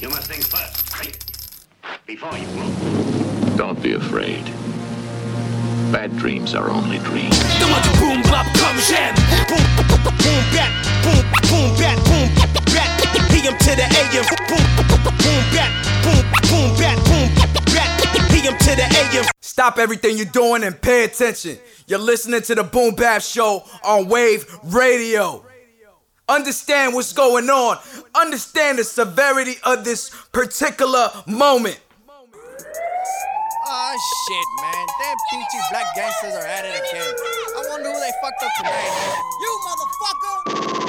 You must think first, right? Before you move. Don't be afraid. Bad dreams are only dreams. The boom bop comme j'aime. Boom boom bat, boom boom bat, boom bat. PM to the AM. Boom boom bat, boom boom bat, boom bat. PM to the AM. Stop everything you're doing and pay attention. You're listening to the Boom Bap Show on Wave Radio. Understand what's going on. Understand the severity of this particular moment. Oh shit, man. Damn peachy black gangsters are at it again. I wonder who they fucked up man. You motherfucker!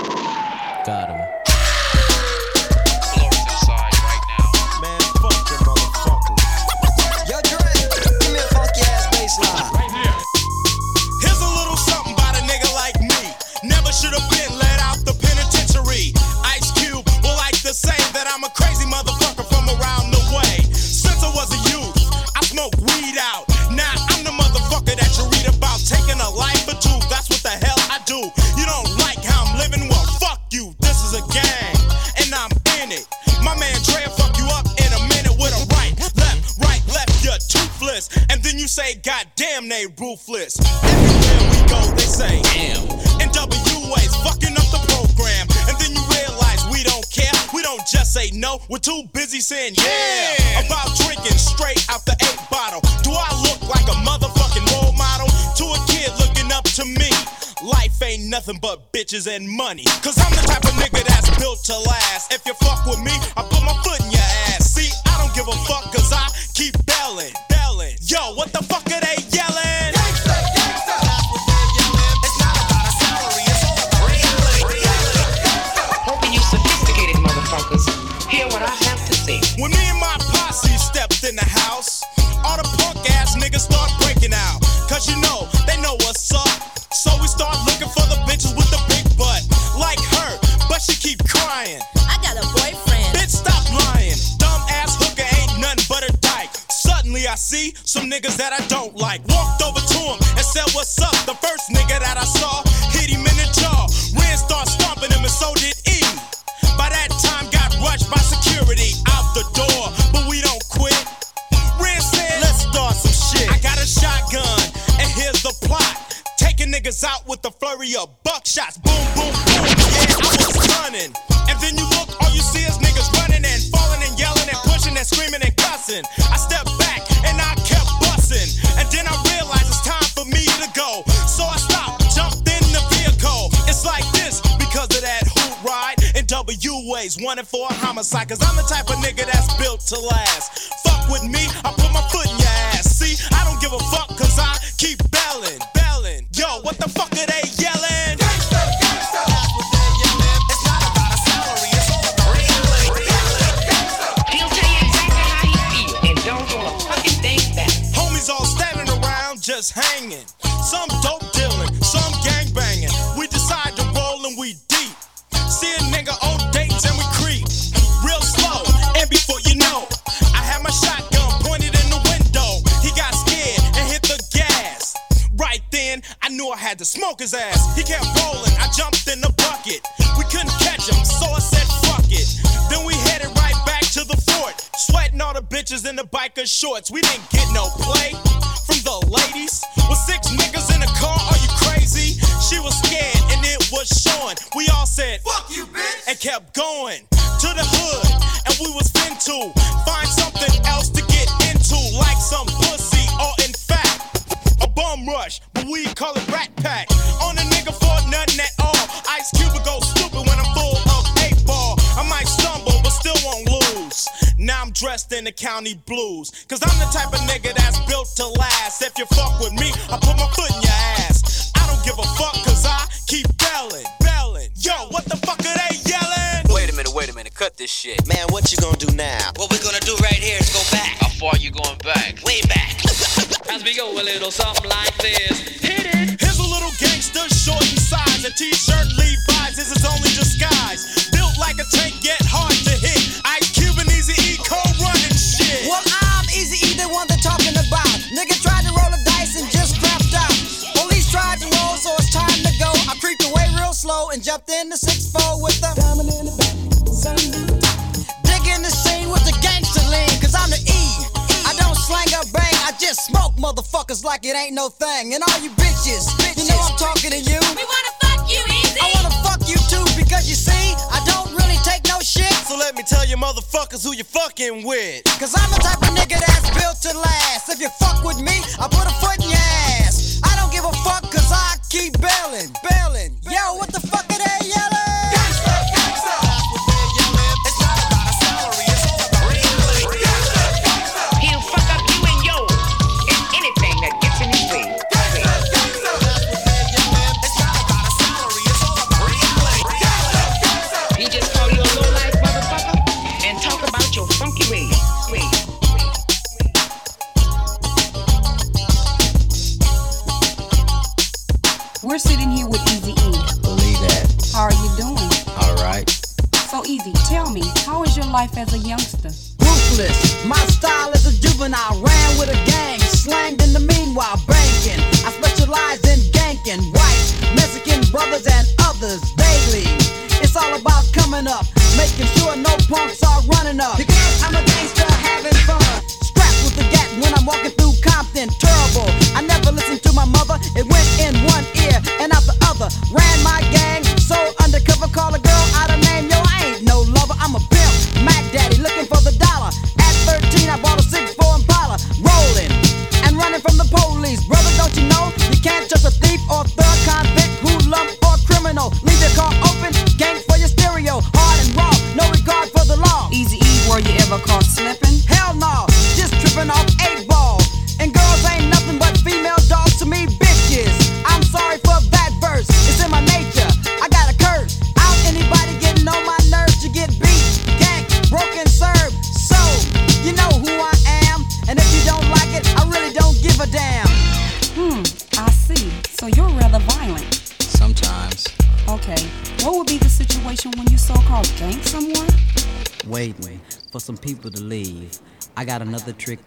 Say, God damn, they ruthless. Everywhere we go, they say, damn. NWA's fucking up the program, and then you realize we don't care. We don't just say no. We're too busy saying yeah, about drinking straight out the eight bottle. Do I look like a motherfucking role model to a kid looking up to me? Life ain't nothing but bitches and money. Cause I'm the type of nigga that's built to last. If you fuck with me, I put my foot in your ass. See, I don't give a fuck cause I keep belling. Yo, what the fuck are they yelling? Homicide. Cause biker shorts. We didn't get no play from the ladies. With six niggas in the car, are you crazy? She was scared and it was showing. We all said, fuck you, bitch, and kept going to the hood. And we was into find something else to get into, like some pussy or in fact a bum rush, but we call it rat pack. Now I'm dressed in the county blues. Cause I'm the type of nigga that's built to last. If you fuck with me, I put my foot in your ass. I don't give a fuck cause I keep belling, belling. Yo, what the fuck are they yelling? Wait a minute, wait a minute. Cut this shit. Man, what you gonna do now? What we're gonna do right here is go back. How far you going back? Way back. As we go a little something like this. Hit it. Here's a little gangster, short in size. A t-shirt Levi's is his only disguise. Built like a tank, yet hard to hit. Ice slow and jumped in the 6-4 with the diamond in the back. Digging the scene with the gangster lean, cause I'm the E. I don't slang or bang, I just smoke motherfuckers like it ain't no thing. And all you bitches, bitches. you know I'm talking to you. We wanna fuck you easy. I wanna fuck you too, because you see, I don't really take no shit. So let me tell you motherfuckers who you fucking with. Cause I'm the type of nigga that's built to last. If you fuck with me, I put a foot in your ass. I don't give a fuck, cause I keep bailing, bailing. Yo, what the fuck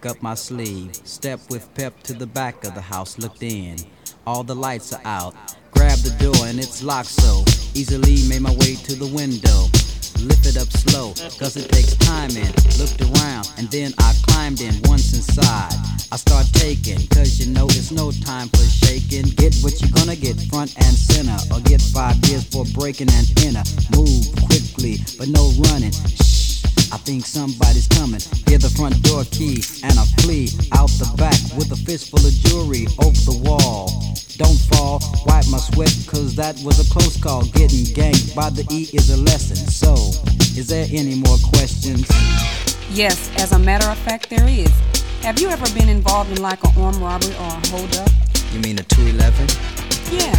up my sleeve. Step with pep to the back of the house, looked in. All the lights are out. Grab the door and it's locked so easily made my way to the window. Lift it up slow, cause it takes time in. Looked around and then I climbed in once inside. I start taking, cause you know it's no time for shaking. Get what you're gonna get front and center, or get five years for breaking and enter. Move quickly, but no running. Shh, I think somebody's coming. Hear the front door key, and I flee out the back with a fistful of jewelry over the wall. Don't fall, wipe my sweat, cause that was a close call. Getting ganked by the E is a lesson. So, is there any more questions? Yes, as a matter of fact, there is. Have you ever been involved in like an armed robbery or a holdup? You mean a 211? Yeah.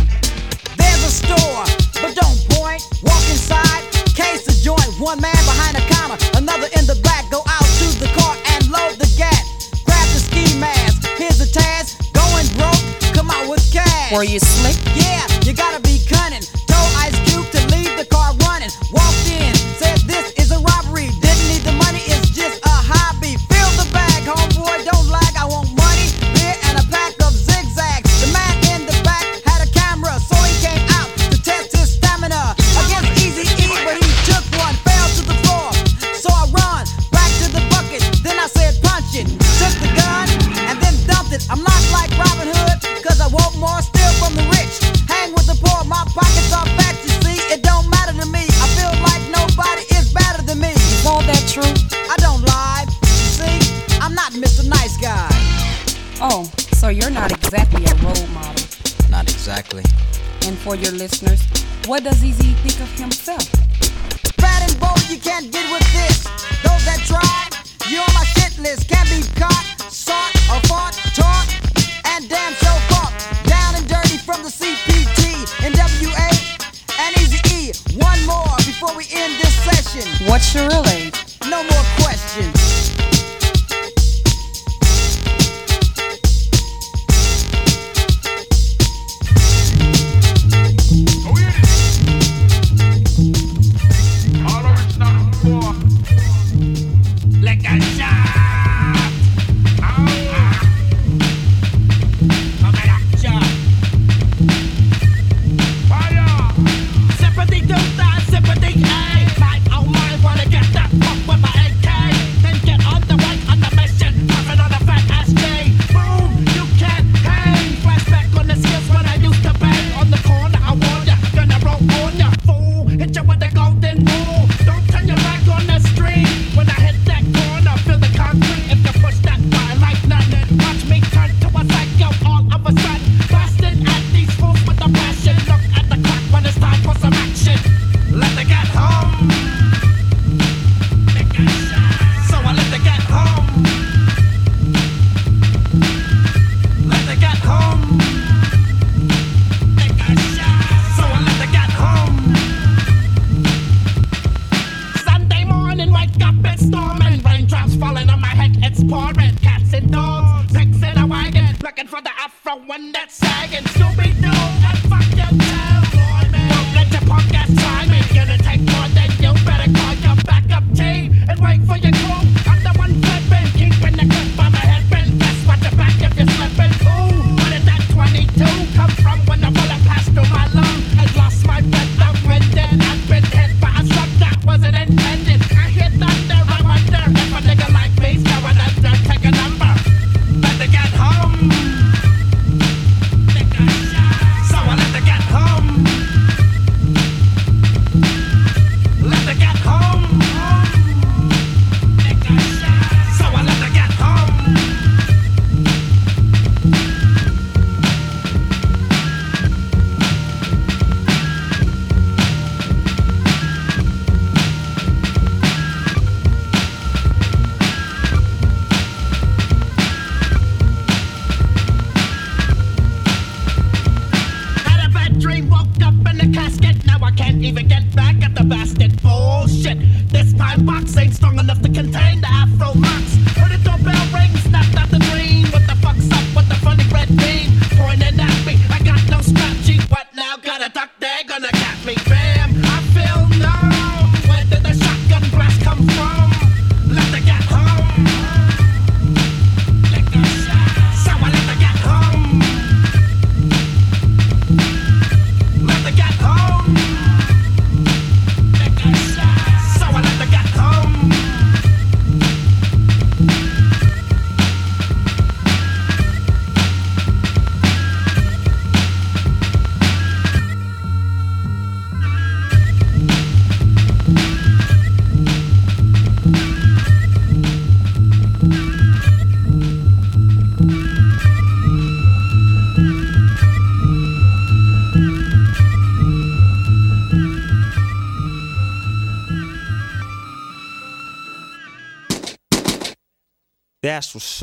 There's a store, but don't point. Walk inside, case a joint. One man behind the counter, another in the back. Go out to the car and load the gat. Grab the ski mask. Here's a task. Going broke, come out with cash. Were you slick? Yeah, you gotta be cunning. Told Ice Cube to leave the car running. Walked in, said this is a robbery. You're not exactly a role model. Not exactly. And for your listeners, what does Easy think of himself? Fat and bold, you can't get with this. Those that try, you're on my shit list. Can't be caught, sought, or fought, taught, and damn show caught. Down and dirty from the CPT, NWA, and Easy E. One more before we end this session. What's your real age? No more questions.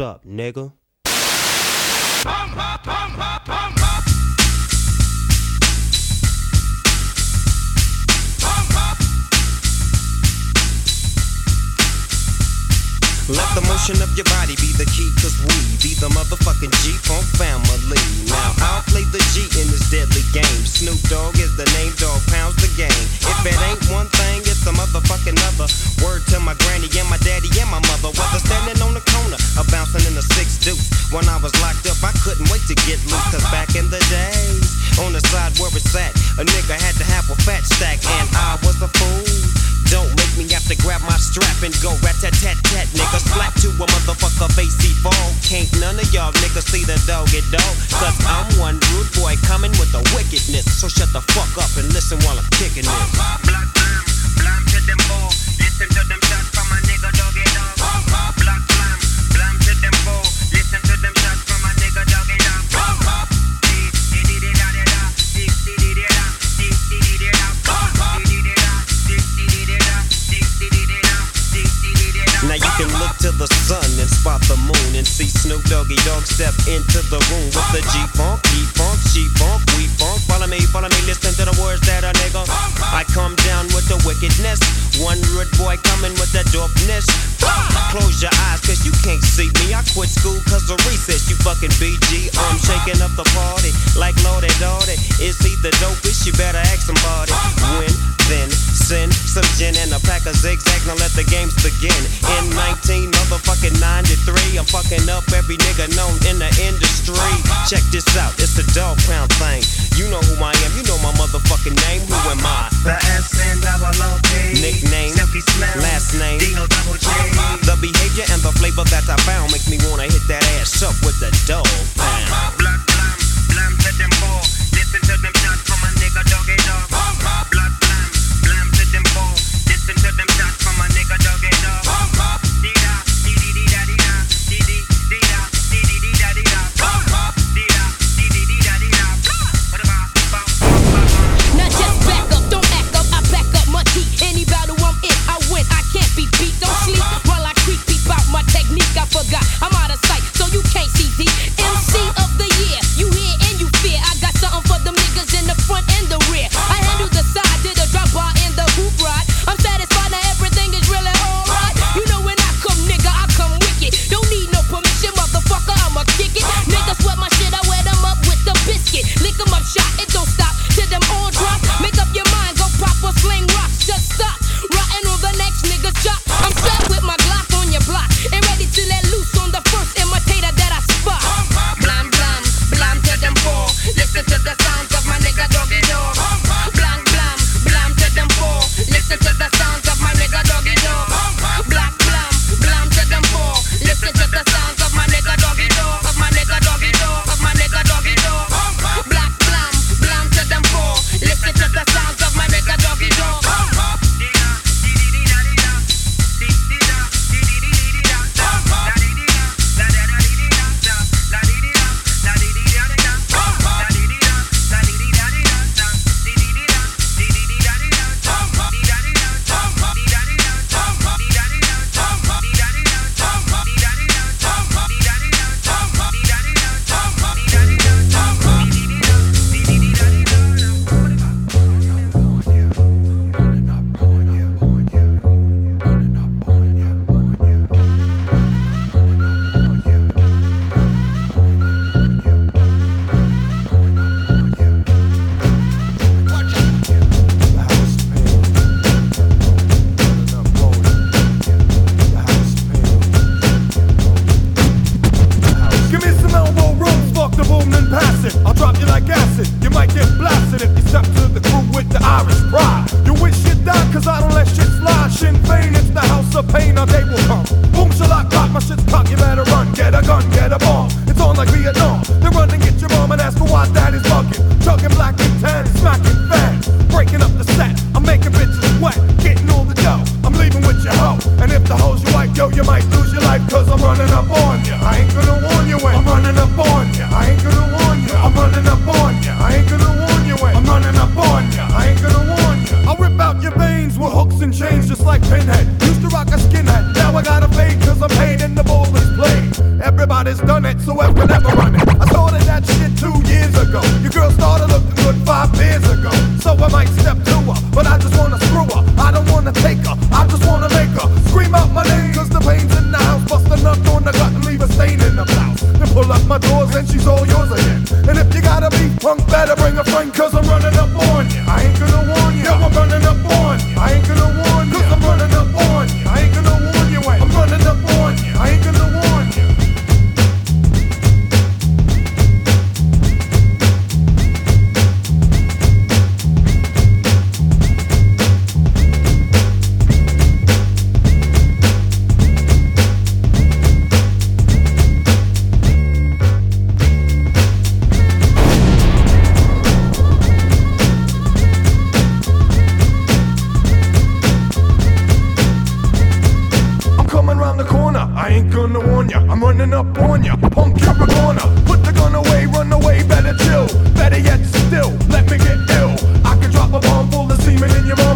Up, nigga.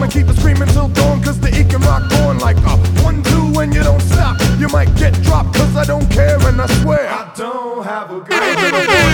And keep it screaming till dawn. Cause the E can rock on like a one, two, when you don't stop. You might get dropped cause I don't care and I swear. I don't have a gun.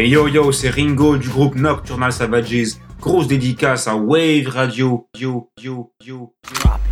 Et yo yo, c'est Ringo du groupe Nocturnal Savages. Grosse dédicace à Wave Radio. Yo yo yo. What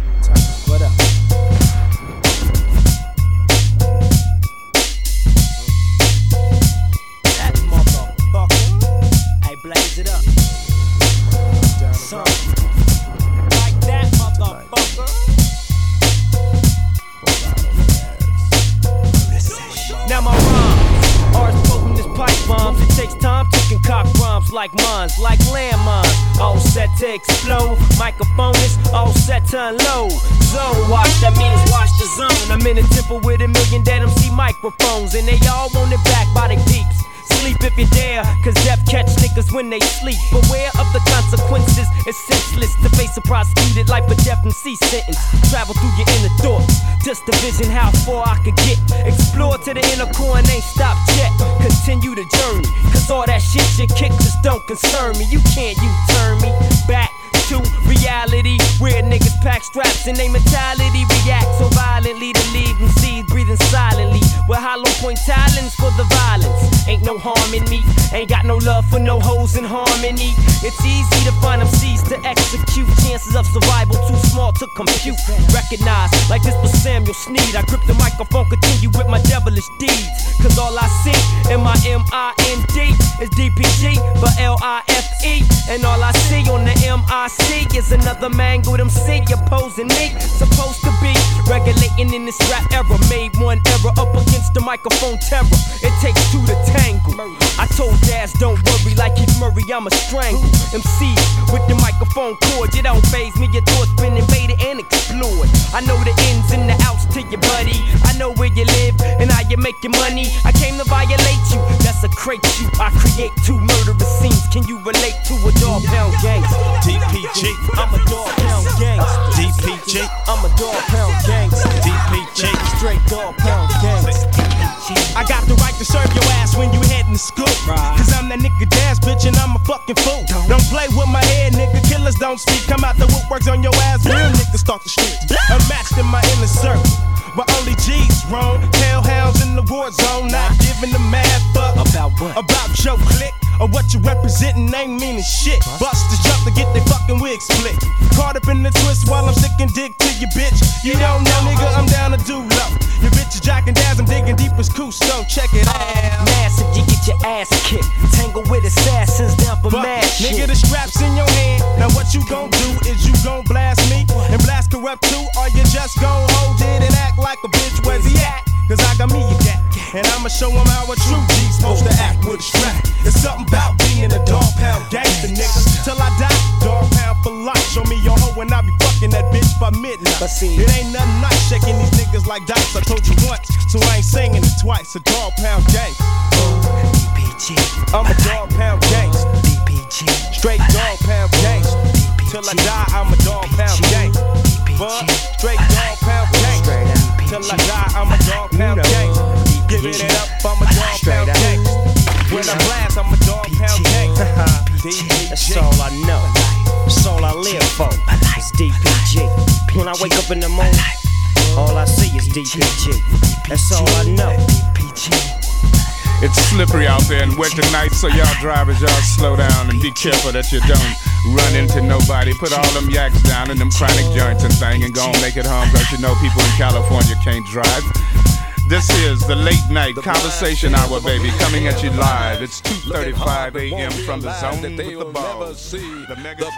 like mines, like landmines. All set to explode. Microphone is all set to unload. Zone watch, that means watch the zone. I'm in a temple with a million dead MC microphones, and they all want it back by the peeps. Sleep if you dare, cause death catch niggas when they sleep. Beware of the consequences, it's senseless to face a prosecuted life or death and C sentence. Travel through your inner thoughts, just to vision how far I could get. Explore to the inner core and ain't stop yet. Continue the journey, cause all that shit you kick just don't concern me. You can't you turn me back to reality where niggas pack straps and they mentality react so violently to leave them seeds breathing silently with hollow point talents for the violence ain't no harm in me. Ain't got no love for no hoes in harmony. It's easy to find them seeds to execute. Chances of survival too small to compute. Recognize like this was Samuel Sneed. I grip the microphone continue with my devilish deeds. Cause all I see in my M-I-N-D is DPG but L-I-F-E and all I see on the M-I-C is another mangled MC opposing me. Supposed to be regulating in this rap era. Made one error up against the microphone terror. It takes two to tangle I told Daz don't worry like Keith Murray I'ma strangle. MCs with the microphone cord you don't phase me your thoughts been invaded and explored. I know the ins and the outs to your buddy. I know where you live and how you make your money. I came to violate you that's a crate you. I create two murderous scenes can you relate to a Dogg Pound gangster DPG. I'm a Dogg Pound gangster DPG. I'm a Dogg Pound gangster DPG. Straight Dogg Pound gangster I got the right to serve your ass when you heading to school. Cause I'm that nigga Daz bitch and I'm a fucking fool. Don't play with my head, nigga. Killers don't speak. Come out the woodworks on your ass. Real niggas start the streets. Unmatched in my inner circle. where only G's roam. Hellhounds in the war zone, not giving a mad fuck about what? About your clique or what you representing ain't meaning shit. Busters jump to get their fucking wigs split. Caught up in the twist while I'm sticking dick to your bitch. You don't know, nigga, I'm down to do low. Your bitch is jacking down, I'm digging deep as Cousteau. Check it out. Massive, you get your ass kicked. Tangle with assassins down for mad shit. Nigga, the strap's in your hand. Now what you gon' do is you gon' blast me and blast Kurupt too, or you just gon' hold it and act like a bitch. Where's he at? Cause I got me a gat. And I'ma show him how a true G's supposed to act with a strap. It's something about being a Dogg Pound gangster, nigga. Till I die, Dogg Pound for life. Show me your and I be fucking that bitch by midnight. It ain't nothing nice shaking these niggas like dice. I told you once, so I ain't saying it twice. A Dogg Pound gang. DPG, I'm a Dogg Pound gangster. DPG, Straight Dogg Pound gangster. Till I die, I'm a Dogg Pound gangster. But straight Dogg Pound gangster. Till I die, I'm a Dogg Pound gangster. Giving it up, I'm a Dogg Pound gangster. When I blast, I'm a Dogg Pound gangster. That's all I know. That's all I live for. It's DPG. When I wake up in the morning, all I see is DPG. That's all I know. It's slippery out there and wet tonight, so y'all drivers, y'all slow down and be careful that you don't run into nobody. Put all them yaks down in them chronic joints and thing and go and make it home, cause you know people in California can't drive. This is the late night conversation hour, baby, coming at you live. It's 2:35 a.m. from the zone with the balls. The mega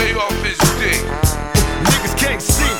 Off his dick. Niggas can't see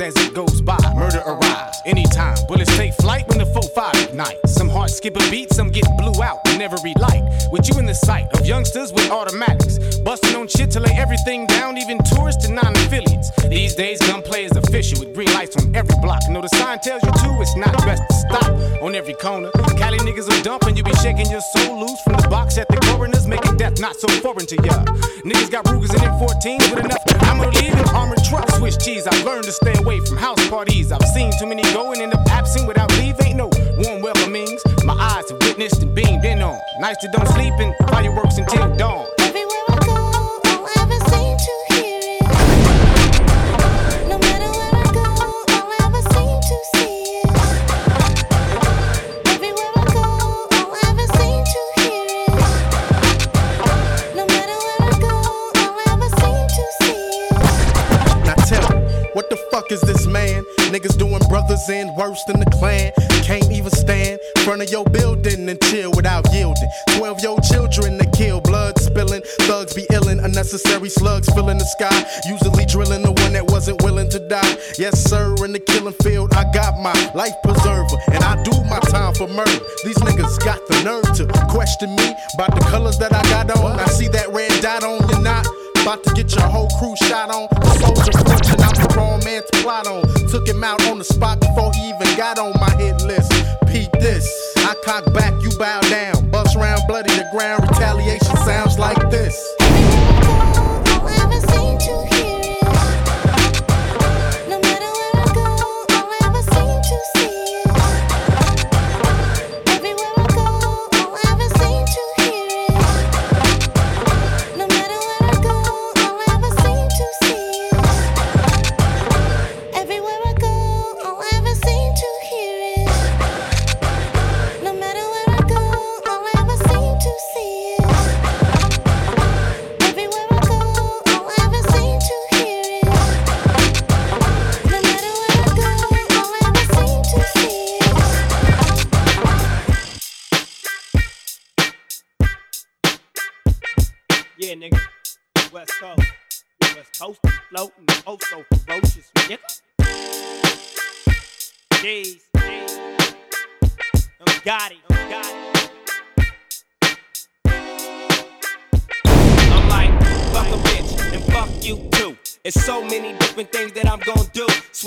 as it goes by. Murder arrives anytime. Bullets take flight when the 4-5 ignites. Some hearts skip a beat, some get blew out and never relight. With you in the sight of youngsters with automatics. Busting on shit to lay everything down, even tourists and non-affiliates. These days, gunplay is official with green lights on every block. Know the sign tells you to, it's not best to stop on every corner. Cali niggas are dumping, you be shaking your soul loose from the box at the coroners, making death not so foreign to ya. Niggas got Rugers and M14s with enough Cheese, I've learned to stay away from house parties. I've seen too many go and end up absent without leave. Ain't no warm welcomings. My eyes have witnessed and beamed in on. Nights that don't sleep and fireworks until dawn. Niggas doing brothers in worse than the clan. Can't even stand in front of your building and chill without yielding. 12 year old children that kill, blood spilling. Thugs be illin', unnecessary slugs filling the sky. Usually drilling the one that wasn't willing to die. Yes, sir, in the killing field, I got my life preserver. And I do my time for murder. These niggas got the nerve to question me about the colors that I got on. I see that red dot on your knot. About to get your whole crew shot on. Took him out on the spot before he even got on my hit list. Peep this. I cock back, you bow down. Bust round, bloody the ground.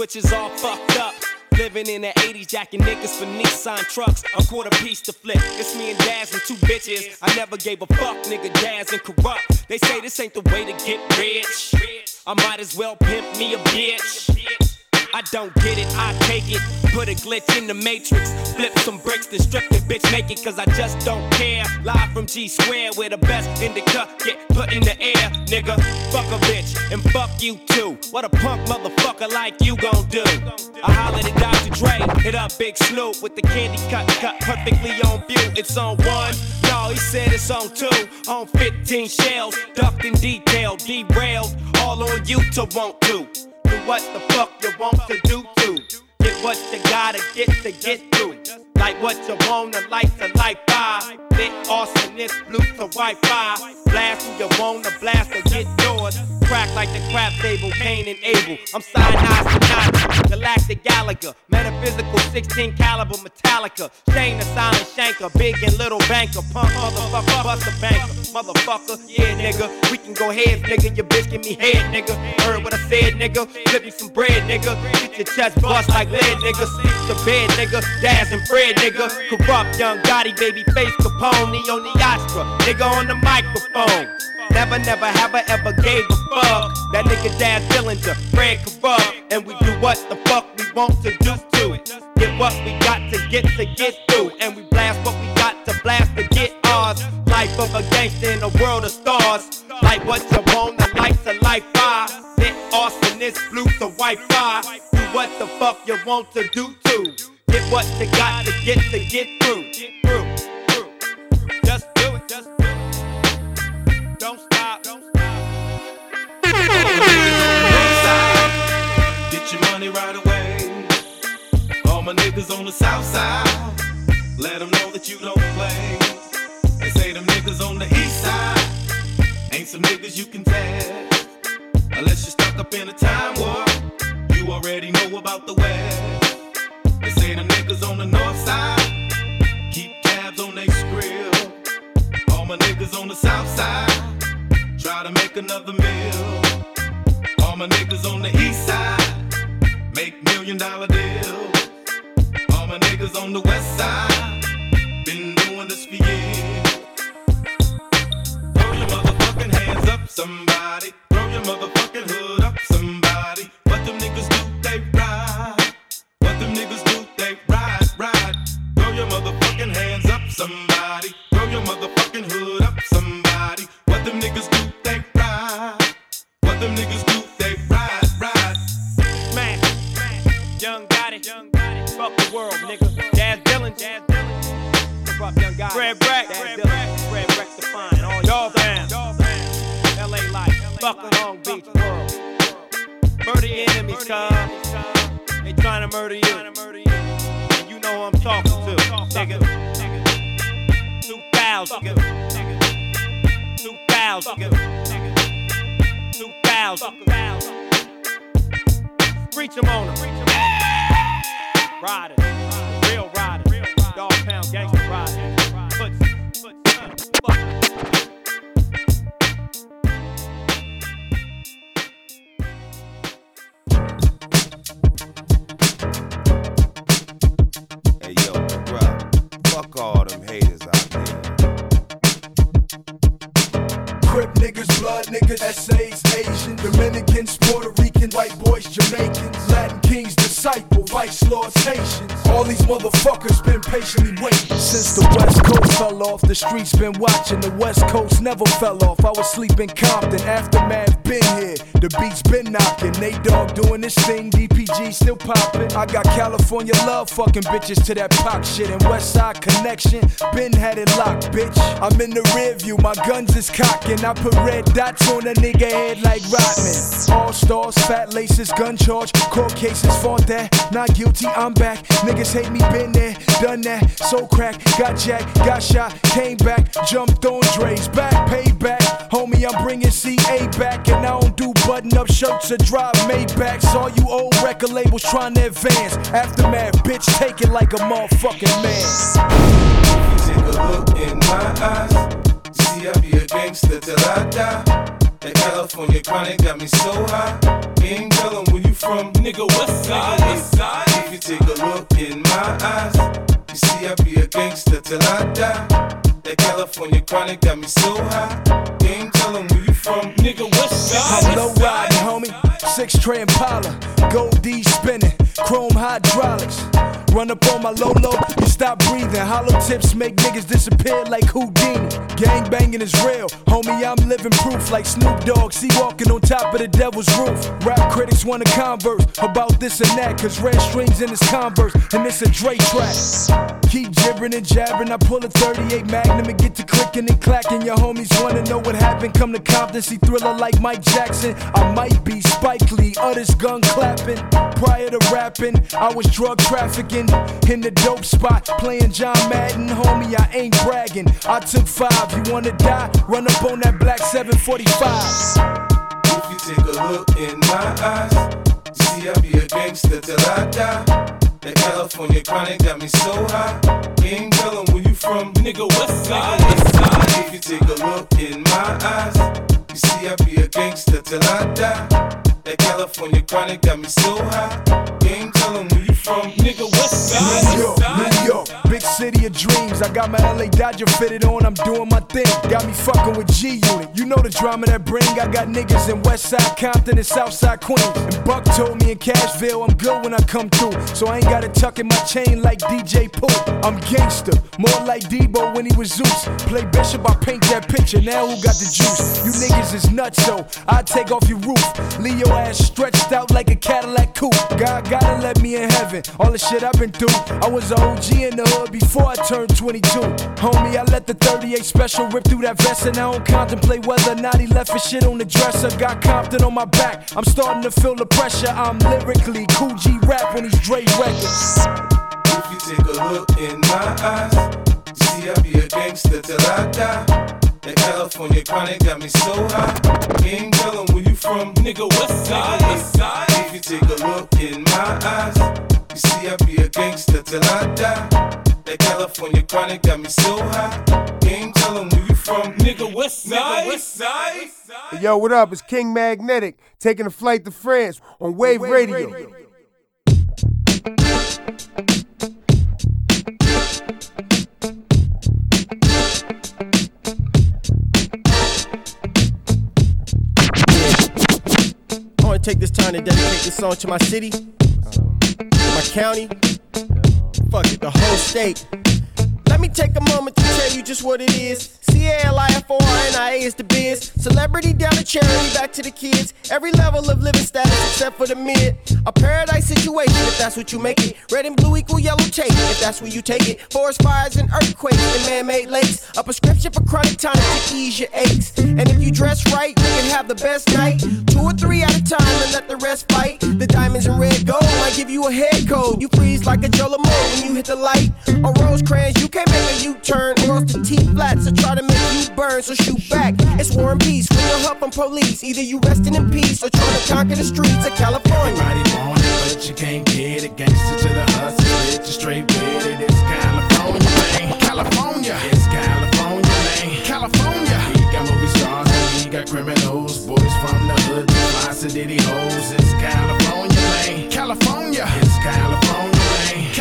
Do. Switches all fucked up. Living in the 80s, jacking niggas for Nissan trucks. A quarter piece to flip. It's me and Daz and two bitches. I never gave a fuck, nigga. Daz and Kurupt. They say this ain't the way to get rich. I might as well pimp me a bitch. I don't get it, I take it. Put a glitch in the matrix. Flip some bricks, then strip the bitch naked, cause I just don't care. Live from G Square, where the best in the indica get put in the air. Nigga, fuck a bitch, and fuck you too. What a punk motherfucker like you gon' do? I hollered at Dr. Dre, Hit up Big Snoop with the candy cut, cut perfectly on view. It's on one. No, he said it's on two. On 15 shells, ducked in detail, derailed. All on you to want to. Do what the fuck you want to do to. Get what you gotta get to get through. Like what you wanna, like to light fire. Lit awesomeness, blue to Wi-Fi. Blast who you wanna blast or get yours. Crack like the crap table, Cain and Abel. I'm Sinatra, Galactic Gallagher, metaphysical 16 caliber Metallica. Shane the silent shanker, big and little banker, punk motherfucker, bust banker, motherfucker. Yeah, nigga, we can go heads, nigga. Your bitch give me head, nigga. Heard what I said, nigga. Flip me some bread, nigga. Get your chest bust like lead, nigga. Sleep to bed, nigga. Gas and bread, nigga. Kurupt young Gotti, baby face Capone, on the Astra, nigga on the microphone. Never, never have I ever gave a fuck. That nigga Daz Dillinger, Fred Kurupt, and we do what the fuck we want to do to. Get what we got to get to get through, and we blast what we got to blast to get ours. Life of a gangster in a world of stars. Like what you want, the lights of life fire. Lit awesomeness, blue to Wi-Fi. Do what the fuck you want to do to. Get what you got to get to get through. Don't stop. Don't stop. Get your money right away. All my niggas on the south side. Let them know that you don't play. They say them niggas on the east side. Ain't some niggas you can test. Unless you're stuck up in a time warp. You already know about the west. To make another meal. All my niggas on the east side make million dollar deals. All my niggas on the west side been doing this for years. Throw your motherfucking hands up, somebody. Throw your motherfucking hood up, somebody. What them niggas do, they ride. What them niggas do, they ride, ride. Throw your motherfucking hands up, somebody. Throw your motherfucking hood up, somebody. What them niggas do, 2000, 2000. Preach them on them. Riders, real riders, Dogg Pound gangster riders. Puts, puts, fuck. Fuck all them niggas, essays, Asian, Dominicans, Puerto Ricans, white boys, Jamaicans, Latin kings, disciple, vice lords, Haitians. All these motherfuckers been patiently waiting. Since the West Coast fell off, the streets been watching. The West Coast never fell off. I was sleeping Compton, aftermath been here. The beats been knocking. Nate Dogg doing this thing, DPG still popping. I got California love, fucking bitches to that pop shit. And West Side connection, been had it locked, bitch. I'm in the rear view, my guns is cocking. I put red dots on a nigga head like Rodman. All stars, fat laces, gun charge, court cases, fought that. Not guilty, I'm back. Niggas hate me, been there, done that. So crack, got jacked, got shot, came back, jumped on Dre's back, payback. Homie, I'm bringing CA back, and I don't do button up shirts or drive Maybachs. All you old record labels trying to advance. Aftermath, bitch, take it like a motherfucking man. If you Take a look in my eyes. See, I be a gangster till I die. That California chronic got me so high. Ain't tellin' where you from, nigga. West side, west side. If you take a look in my eyes, you see I be a gangster till I die. That California chronic got me so high. Ain't tellin' where you from, nigga. West side. I'm low riding, homie. Six tray Impala, gold D spinning, chrome hydraulics. Run up on my Lolo, you stop breathing. Hollow tips make niggas disappear like Houdini. Gang banging is real, homie. I'm living proof like Snoop Dogg. See walking on top of the devil's roof. Rap critics wanna converse about this and that, cause red strings in his converse, and it's a Dre track. Keep jibbering and jabbering. I pull a 38 Magnum and get to clicking and clacking. Your homies wanna know what happened. Come to Compton, see thriller like Mike Jackson. I might be Spike Lee, others gun clapping. Prior to rapping, I was drug trafficking in the dope spot, playing John Madden. Homie, I ain't bragging. I took five. You wanna die? Run up on that black 745. If you take a look in my eyes, you see I be a gangster till I die. That California chronic got me so high. You ain't tellin' where you from, nigga. West side, west side. If you take a look in my eyes, you see I be a gangster till I die. That California chronic got me so high. Ain't tellin' where you from, nigga. Side, New York, big city of dreams. I got my LA Dodger fitted on, I'm doing my thing. Got me fucking with G Unit. You know the drama that bring. I got niggas in Westside Compton and Southside Queens. And Buck told me in Cashville I'm good when I come through. So I ain't gotta tuck in my chain like DJ Pooh. I'm gangster, more like Debo when he was Zeus. Play Bishop, I paint that picture. Now who got the juice? You niggas is nuts, so I take off your roof. Leave your ass stretched out like a Cadillac coupe. God gotta let me in heaven. All the shit I've been through. I was an OG in the hood before I turned 22. Homie, I let the 38 special rip through that vest, and I don't contemplate whether or not he left his shit on the dresser. Got Compton on my back. I'm starting to feel the pressure. I'm lyrically Kool G Rap on these Dre records. If you take a look in my eyes, see I be a gangster till I die. That California chronic got me so high. You ain't tellin' where you from, nigga. West side, west side. If you take a look in my eyes, you see I be a gangster till I die. That California chronic got me so high. You ain't tellin' where you from, nigga. West side, west side. Hey, yo, what up? It's King Magnetic taking a flight to France on Wave, Radio. I want to take this time to dedicate this song to my city, my county, fuck it, the whole state. Let me take a moment to tell you just what it is. C-A-L-I-F-O-R-N-I-A is the biz. Celebrity down to charity, back to the kids. Every level of living status except for the mid. A paradise situation if that's what you make it. Red and blue equal yellow tape if that's where you take it. Forest fires and earthquakes and man-made lakes. A prescription for chronic tonic to ease your aches. And if you dress right, you can have the best night. Two or three at a time and let the rest fight. The diamonds and red gold might give you a head cold. You freeze like a Jola when you hit the light. On Rosecrans, you can't make a U-turn else the T-flats will try to make you burn. So shoot back. It's war and peace. When you're helping police, either you resting in peace or trying to conquer the streets of California. Everybody want it, but you can't get it. Gangster to the hustle, bitch, you straight with it. It's California, man. California. It's California, man. California. We got movie stars and we got criminals. Boys from the hood, fly city hoes. It's California, man. California. It's California, man.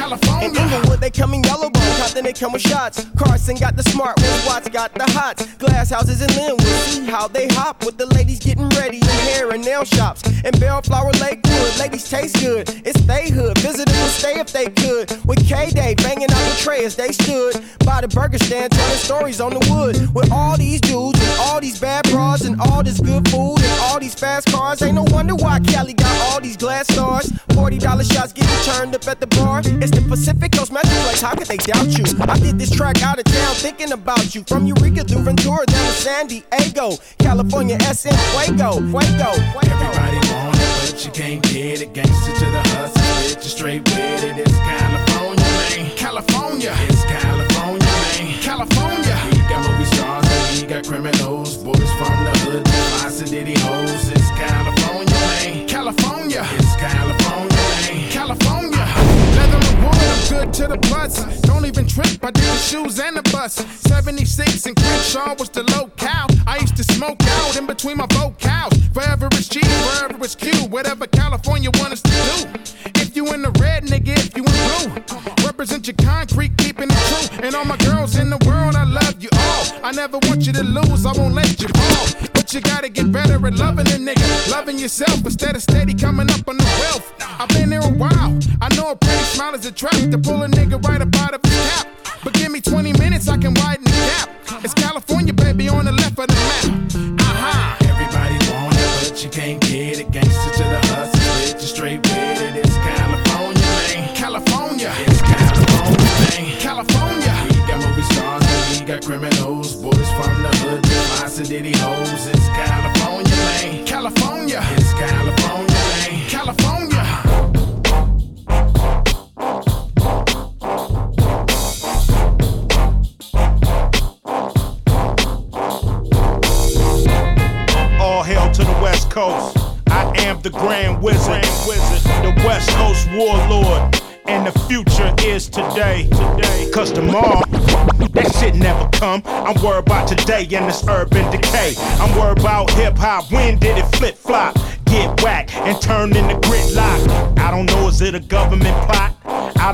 California. In Inglewood, they come in yellow bone, Compton, they come with shots. Carson got the smart, ones. Watts got the hots. Glass houses in Lynwood, see how they hop with the ladies getting ready in hair and nail shops. In Bellflower Lakewood, ladies taste good. It's they hood, visitors would stay if they could. With KDAY banging out the tray as they stood by the burger stand, telling stories on the wood. With all these dudes and all these bad bras and all this good food and all these fast cars. Ain't no wonder why Cali got all these glass stars. $40 shots getting turned up at the bar. It's the Pacific Coast Metroplex, how could they doubt you? I did this track out of town thinking about you. From Eureka through Ventura down to San Diego, California, SM, Fuego, Fuego, Fuego. Everybody want it, but you can't get it. Gangster to the hustle, bitch, you straight with it. It's California, man. California. It's California, man. California. We got movie stars and we got criminals. Boys from the hood, fly city hoes. Good to the bus. Don't even trip, I did shoes and the bus. 76 and Crenshaw was the locale. I used to smoke out in between my vocals. Forever it's G, forever it's Q, whatever California want us to do. If you in the red, nigga, if you in blue. Represent your concrete, keeping it true. And all my girls in the world, I love you all. I never want you to lose, I won't let you fall. But you gotta get better at loving a nigga. Loving yourself instead of steady coming up on the wealth. I've been there a while. I know a pretty smile is a trap to pull a nigga right up out of his cap. But give me 20 minutes, I can widen the gap. It's California, baby, on the left of the map. Aha. Everybody want it, but you can't get it. Gangster today and this urban decay. I'm worried about hip hop. When did it flip flop? Get whacked and turn into gridlock. I don't know, is it a government plot?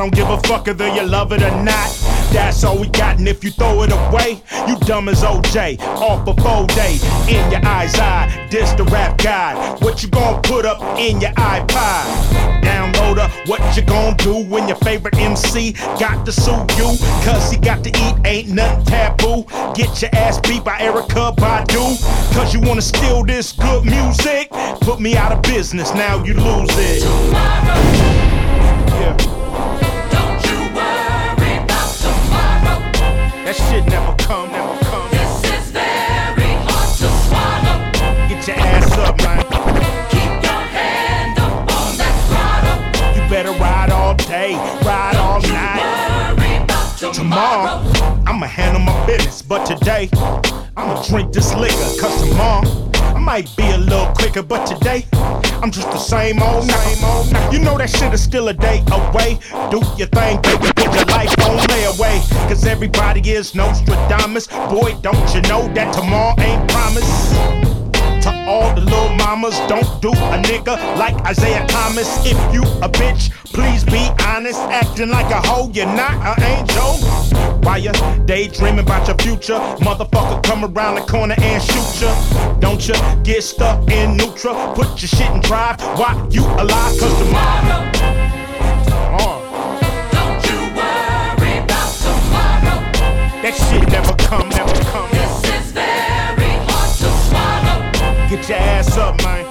Don't give a fuck whether you love it or not. That's all we got, and if you throw it away, you dumb as OJ. Off a full day, in your eyes eye. This the rap guide. What you gonna put up in your iPod? Downloader, what you gonna do when your favorite MC got to sue you? Cause he got to eat, ain't nothing taboo. Get your ass beat by Erykah Badu. Cause you wanna steal this good music? Put me out of business, now you lose it. Yeah. Shit never come, never come. This is very hard to swallow. Get your ass up, man. Keep your hand up on that throttle. You better ride all day, ride all night. Tomorrow, I'ma handle my business, but today, I'ma drink this liquor, cause tomorrow, might be a little quicker, but today, I'm just the same old, same old. You know that shit is still a day away. Do your thing, baby, put your life on layaway. Cause everybody is Nostradamus. Boy, don't you know that tomorrow ain't promised? To all the little mamas, don't do a nigga like Isaiah Thomas. If you a bitch, please be honest. Acting like a hoe, you're not an angel. Why you daydreaming about your future, motherfucker come around the corner and shoot ya. Don't you get stuck in neutral. Put your shit in drive Why you alive, cause tomorrow. Uh, don't you tomorrow. That shit never come, never come. This Get your ass up, man.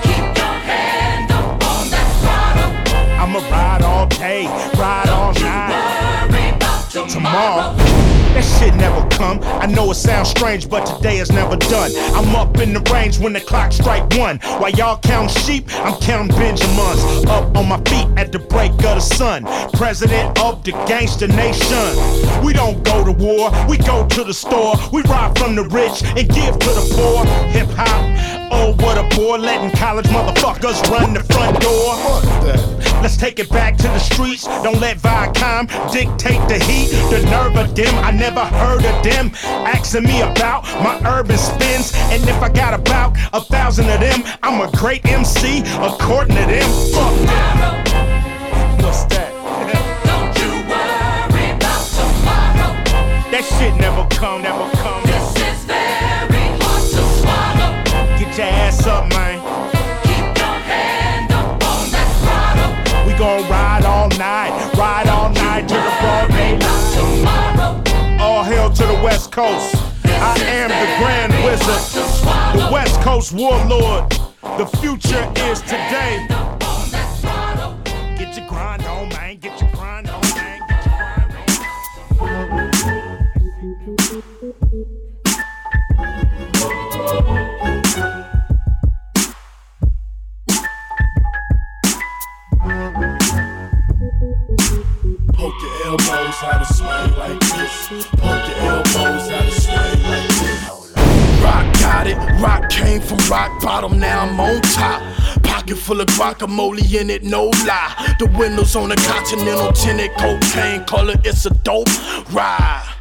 Keep your hand up on that throttle. I'ma ride all day, ride all night. Worry about tomorrow. That shit never come. I know it sounds strange, but today is never done. I'm up in the range when the clock strike one. While y'all count sheep, I'm counting Benjamins. Up on my feet at the break of the sun. President of the gangster nation. We don't go to war, we go to the store. We rob from the rich and give to the poor. Hip hop, oh what a bore. Letting college motherfuckers run the front door. Let's take it back to the streets. Don't let Viacom dictate the heat. The nerve of them, I never heard of them. Asking me about my urban spins. And if I got about a thousand of them, I'm a great MC according to them. Fuck them. What's that? Don't you worry about tomorrow. That shit never come, never come. Get up, man. Keep your hand on that throttle. We gon' ride all night, ride all night to the broad daylight. All hail to the West Coast. I am the Grand Wizard, the West Coast Warlord. The future is today. Full of guacamole in it, no lie. The windows on the Continental tinted cocaine color. It's a dope ride.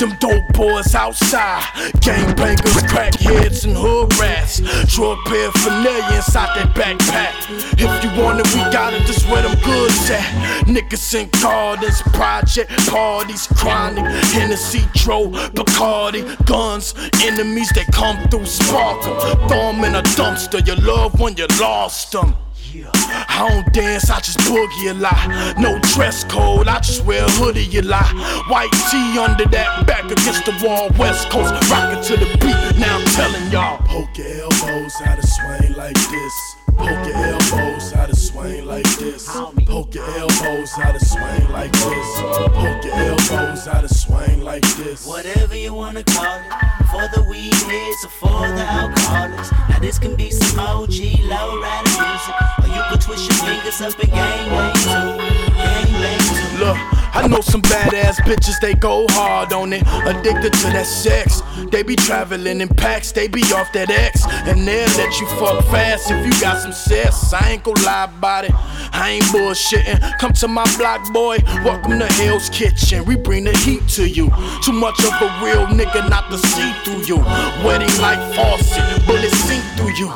Them dope boys outside, gangbangers, crackheads, and hood rats. Drug paraphernalia inside that backpack. If you want it, we got it. This where them goods at. Niggas in gardens, project parties, chronic, Hennessy, Dro, Bacardi, guns, enemies that come through, spark 'em. Throw 'em in a dumpster. You love when you lost them. I don't dance, I just boogie a lot. No dress code, I just wear a hoodie a lot. White tee under that, back against the wall, West Coast, rockin' to the beat. Now I'm telling y'all, poke your elbows, how to swing like this. Poke your elbows, how to swing like this. Poke your elbows, how to swing like this. Poke your elbows, how to swing like this. Whatever you wanna call it, for the weed heads or for the alcoholics. Now this can be some OG low rider music, or you could twist your fingers up and gang bang too. Gang bang too. Look, I know some badass bitches, they go hard on it. Addicted to that sex. They be traveling in packs, they be off that X. And they'll let you fuck fast if you got some sex. I ain't gon' lie about it. I ain't bullshitting. Come to my block, boy. Welcome to Hell's Kitchen. We bring the heat to you. Too much of a real nigga not to see through you. Wedding like faucet, bullets sink through you.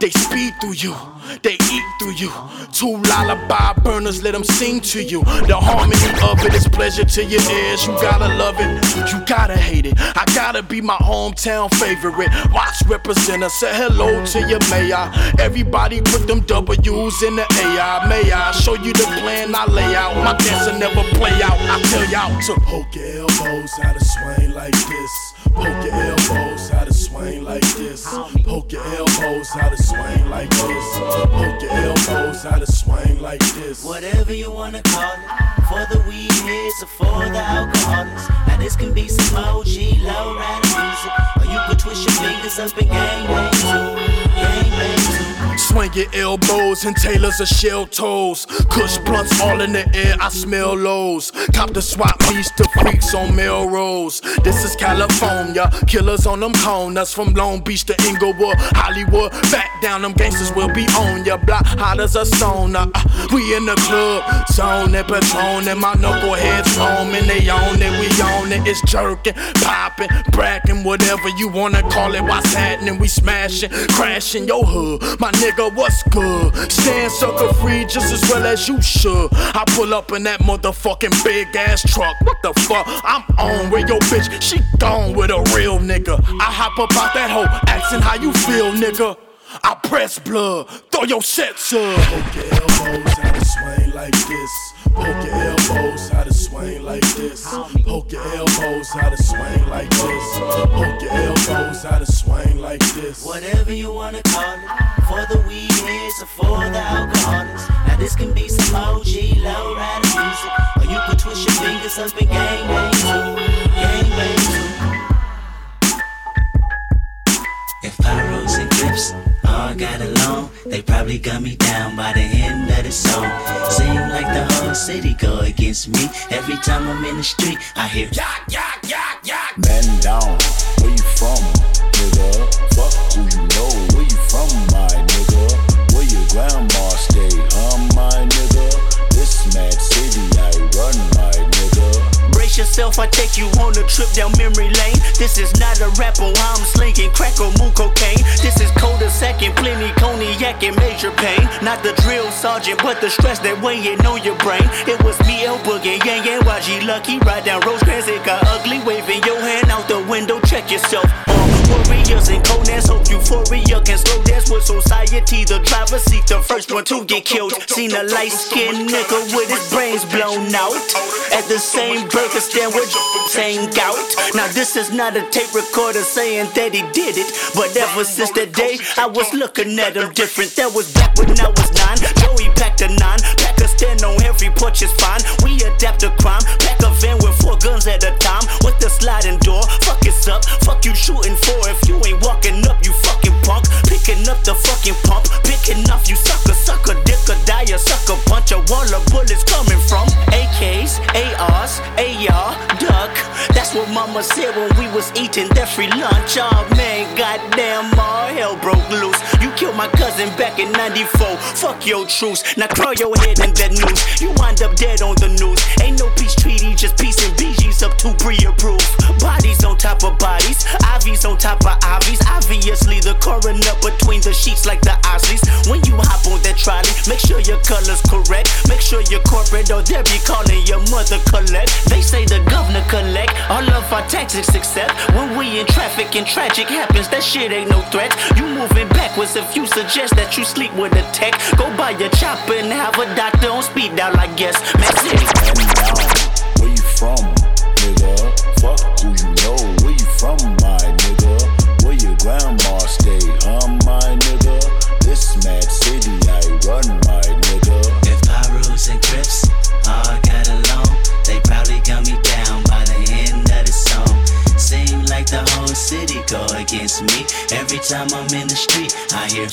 They speed through you, they eat through you. Two lullaby burners, let them sing to you. The harmony of it is pleasure to your ears. You gotta love it, you gotta hate it. I gotta be my hometown favorite. Watch representer, say hello to your mayor. Everybody put them W's in the AI. May I show you the plan I lay out? My dancer never play out. I tell y'all to poke your elbows, how to swing like this. Poke your elbows, swing like this. Poke your elbows, how to swing like this. Poke your elbows, how to swing like this. Whatever you wanna call it, for the weed heads or for the alcoholics. Now this can be some OG low rider music, or you could twist your fingers up and gang bang too. Gang bang too. Swing your elbows and tailors of shell toes. Kush blunts all in the air, I smell lows. Cop the swap meets the freaks on Melrose. This is California, killers on them corners from Long Beach to Inglewood, Hollywood. Back down, them gangsters will be on ya. Block hot as a sauna. Uh, we in the club, zone and patron, and my knuckleheads foaming. They own it, we own it. It's jerking, popping, bracking, whatever you wanna call it. What's happening? We smashing, crashing your hood. My what's good? Stand sucker free just as well as you should. I pull up in that motherfucking big ass truck. What the fuck? I'm on with your bitch. She gone with a real nigga. I hop up out that hoe, asking how you feel, nigga. I press blood, throw your sets up. Poke your elbows, to swing like this. Poke your elbows, how to swing like this. Poke your elbows, how to swing like this. Poke your elbows, how to swing like this. Whatever you wanna call it, for the weed heads or for the alcoholics. Now this can be some OG low rider music, or you could twist your fingers up and gang bang too. Gang bang too. If Pirus and Crips all got along, they probably got me down by the end of the song. Seem like the whole city go against me. Every time I'm in the street, I hear yak, yak, yak, yak. Man down, where you from, nigga? Fuck who you know, where you from, my nigga? Where your grandma yourself, I take you on a trip down memory lane. This is not a rap on I'm slinging crack or moon cocaine. This is coda second, plenty cognac and major pain. Not the drill sergeant, but the stress that weighing on your brain. It was me, El Boogie, Yang Yang, YG Lucky. Ride down Rosecrans, it got ugly. Waving your hand out the window, check yourself. Warriors and Conan's hope euphoria can slow dance with society. The driver seat, the first one to get killed. Seen a light skinned nigga with his brains blown out. At the same burger stand with same gout. Now this is not a tape recorder saying that he did it. But ever since that day, I was looking at him different. That was back when I was nine. Joey packed a nine. Stand on every porch is fine. We adapt to crime. Pack a van with four guns at a time. With the sliding door. Fuck it's up. Fuck you shooting for if you ain't walking up, you fucking punk. Picking up the fucking pump. Picking off you sucker, sucker, dick or die, a sucker punch. A wall of bullets coming from AKs, ARs, AR, duck. That's what mama said when we was eating that free lunch. Oh man, goddamn, all hell broke loose. You killed my cousin back in 94. Fuck your truce. Now crawl your head in the news. You wind up dead on the news. Ain't no peace treaty, just peace and BG's up to pre approved. Bodies on top of bodies, IVs on top of IVs. Obviously, the coroner between the sheets like the Isleys. When you hop on that trolley, make sure your color's correct. Make sure your corporate or they be calling your mother collect. They say the governor collect all of our taxes except when we in traffic and tragic happens. That shit ain't no threat. You moving backwards if you suggest that you sleep with a tech. Go buy your chopper and have a doctor on speed dial, I guess. Man City. Where you from, nigga? Fuck who you know. Where you from, my nigga? Where your grandma stay, huh, my nigga? This mad city I run, my nigga. If Pirus and Crips all got along, they probably gun me down by the end of the song. Seem like the whole city go against me. Every time I'm in the street, I hear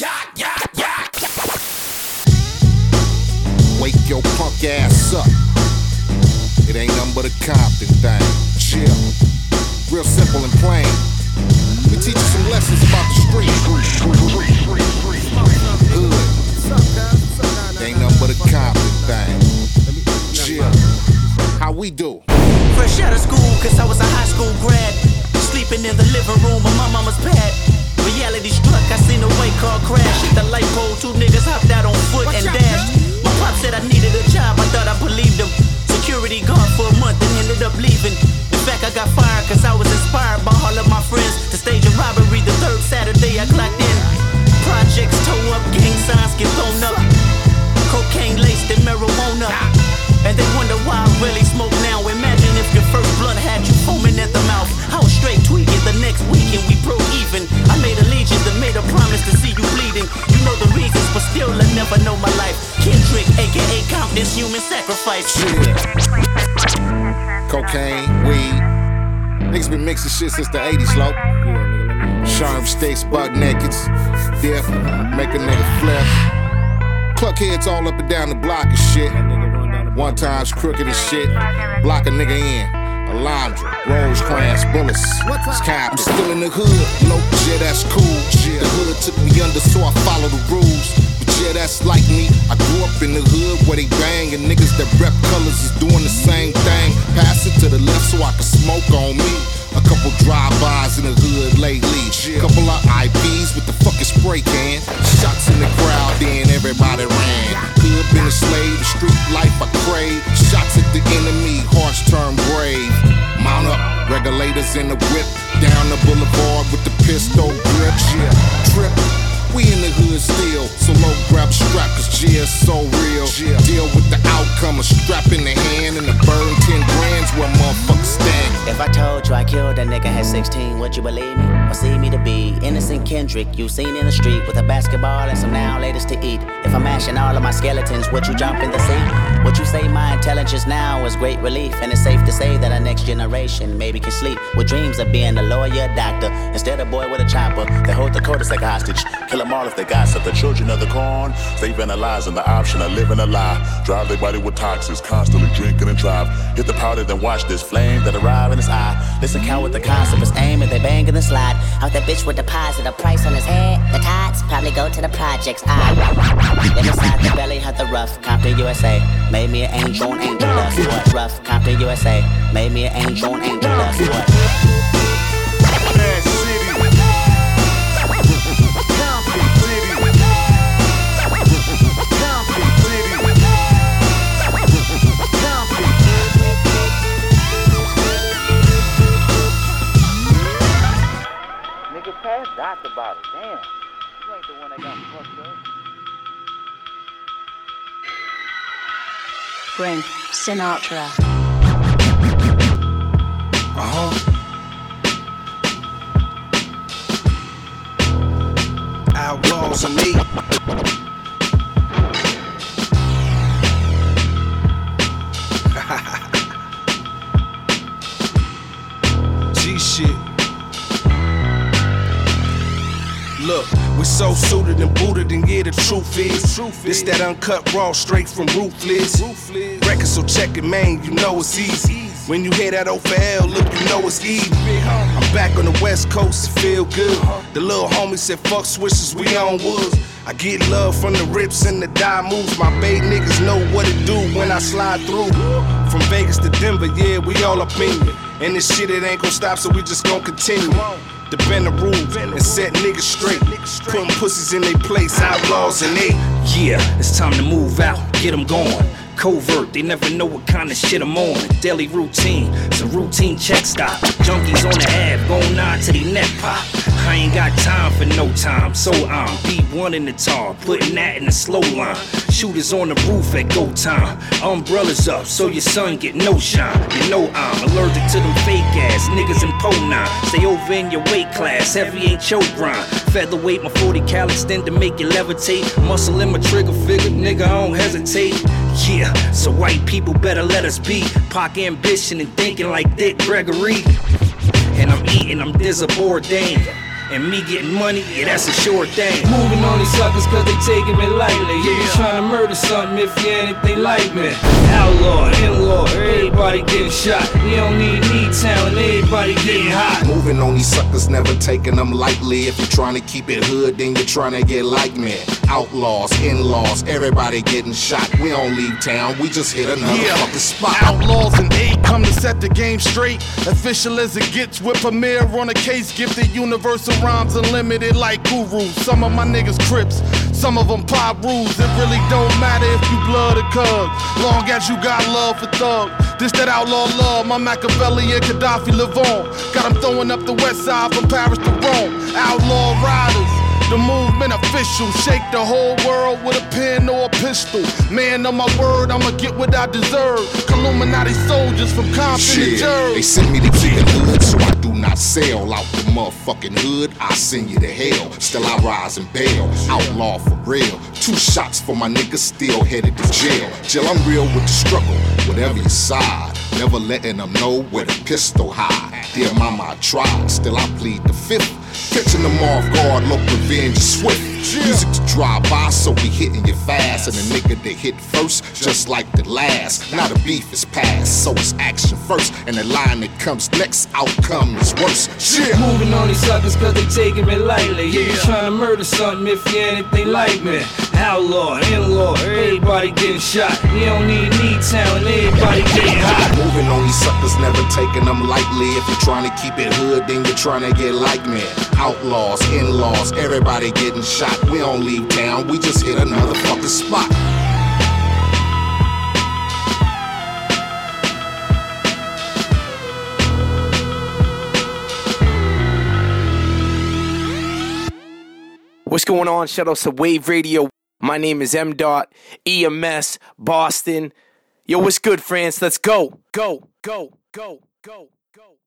Wake your punk ass up. It ain't nothing but a Compton thing. Chill. Real simple and plain. Let me teach you some lessons about the street. Hood. Ain't nothing but a Compton thing. Chill. How we do? Fresh out of school, cause I was a high school grad. Sleeping in the living room of my mama's pad. Reality struck, I seen a white car crash. Hit the light pole, two niggas hopped out on foot and dashed. Pop said I needed a job, I thought I believed him. Security guard for a month and ended up leaving. In fact, I got fired cause I was inspired by all of my friends to stage a robbery the third Saturday I clocked in. Projects toe up, gang signs get thrown up. Cocaine laced in marijuana. And they wonder why I really smoke now. Imagine if your first blunt had you foaming at the mouth. I was straight tweaking the next weekend, we broke even. I made allegiance and made a promise to see you bleeding. Know the reasons, but still I never know my life. Kendrick, aka Compton's human sacrifice. Yeah. Cocaine, weed. Niggas been mixing shit since the 80s, low. Sherm sticks, buck nakeds. Dip, make a nigga flip. Cluck heads all up and down the block and shit. One time's crooked as shit. Block a nigga in. Alondra, Rosecrans, bullets. Scap. I'm still in the hood. Low, yeah, that's cool. Yeah. The hood took me under, so I follow the rules. But yeah, that's like me. I grew up in the hood where they bang, and niggas that rep colors is doing the same thing. Pass it to the left so I can smoke on me. Couple drive-bys in the hood lately. Couple of IPs with the fucking spray can. Shots in the crowd, then everybody ran. Hood been a slave, the street life I crave. Shots at the enemy, hearts turn brave. Mount up, regulators in the whip. Down the boulevard with the pistol grip. Trip. We in the hood still, so low grab strap, cause G's so real. Deal with the outcome, a strap in the hand and a burn 10 grands where motherfuckers stand. If I told you I killed a nigga at 16, would you believe me? Or see me to be innocent Kendrick you seen in the street with a basketball and some now ladies to eat? If I'm mashing all of my skeletons, would you jump in the sea? Would you say my intelligence now is great relief? And it's safe to say that our next generation maybe can sleep with dreams of being a lawyer, doctor, instead of boy with a chopper that hold the codice like a hostage. Kill all if they gossip. The children of the corn, they vandalizing the option of living a lie. Drive their body with toxins, constantly drinking and drive. Hit the powder, then watch this flame that arrive in his eye. Listen, count with the concept is aim and they bang in the slide. Out that bitch with deposit a price on his head. The tots probably go to the projects. I live inside the belly of the rough. Compton, USA. Made me an angel angel dust. What? Rough. Compton, USA. Made me an angel angel dust. What? About it. Damn. You ain't the one that got fucked up. Brenk Sinatra. Uh-huh. Outlawz and me. So suited and booted, and yeah, the truth is, this that uncut raw straight from ruthless. Record, so check it, man, you know it's easy. When you hear that O for L, look, you know it's easy. I'm back on the West Coast, feel good. The little homie said, fuck switches, we on woods. I get love from the rips and the die moves. My bay niggas know what it do when I slide through. From Vegas to Denver, yeah, we all up in it. And this shit, it ain't gon' stop, so we just gon' continue. To bend the rules and set niggas straight. Putting pussies in their place, outlaws and they. Yeah, it's time to move out, get them going. Covert, they never know what kind of shit I'm on. Daily routine, it's a routine check stop. Junkies on the ab, going on to the neck pop. I ain't got time for no time, so I'm B1 in the tar, putting that in the slow line. Shooters on the roof at go time. Umbrellas up, so your sun get no shine. You know I'm allergic to them fake ass niggas in po 9. Stay over in your weight class, heavy ain't your grind. Featherweight, my 40 cal extend to make you levitate. Muscle in my trigger figure, nigga, I don't hesitate. Yeah, so white people better let us be. Pock ambition and thinking like Dick Gregory. And I'm eating, I'm Bourdain. And me getting money, yeah, that's a sure thing. Moving on these suckers cause they taking me lightly. Yeah, you trying to murder something if you anything like me. Outlaw, in-law, everybody getting shot. We don't need need talent, everybody getting hot. Moving on these suckers, never taking them lightly. If you're trying to keep it hood, then you're trying to get like me. Outlaws, in-laws, everybody getting shot. We don't leave town, we just hit another Yeah. fucking spot. Outlawz and Eiht come to set the game straight. Official as it gets with Premier on a case. Gifted universal rhymes unlimited like gurus. Some of my niggas crips, some of them pop rules. It really don't matter if you blood or cug. Long as you got love for thug. This that outlaw love, my Makaveli and Kadafi live on. Got 'em throwing up the west side from Paris to Rome. Outlaw riders. The movement official, shake the whole world with a pen or a pistol. Man, on my word, I'ma get what I deserve. Illuminati soldiers from Compton to Shit, Jersey. they sent me to keep it hood, so I do not sell out the motherfucking hood. I send you to hell. Still I rise and bail. Outlaw for real. Two shots for my niggas still headed to jail. Jill, I'm real with the struggle, whatever your side. Never letting them know where the pistol hide. Dear mama, I tried, still I plead the fifth. Catching them off guard, look revenge is swift. Music to drive by, so we hitting you fast. And the nigga that hit first, just like the last. Now the beef is past, so it's action first. And the line that comes next, outcome is worse. Shit. Moving on these suckers cause they taking me lightly. Yeah, you trying to murder something if you anything like me. Outlaw, in-law, everybody getting shot. You don't need need talent, everybody getting hot. Moving on these suckers, never taking them lightly. If you're trying to keep it hood, then you're trying to get like me. Outlaws, in-laws, everybody getting shot. We don't leave town, we just hit another fucking spot. What's going on? Shout out to Wave Radio. My name is M. Dot EMS Boston. Yo, what's good, France? Let's go, go, go, go, go.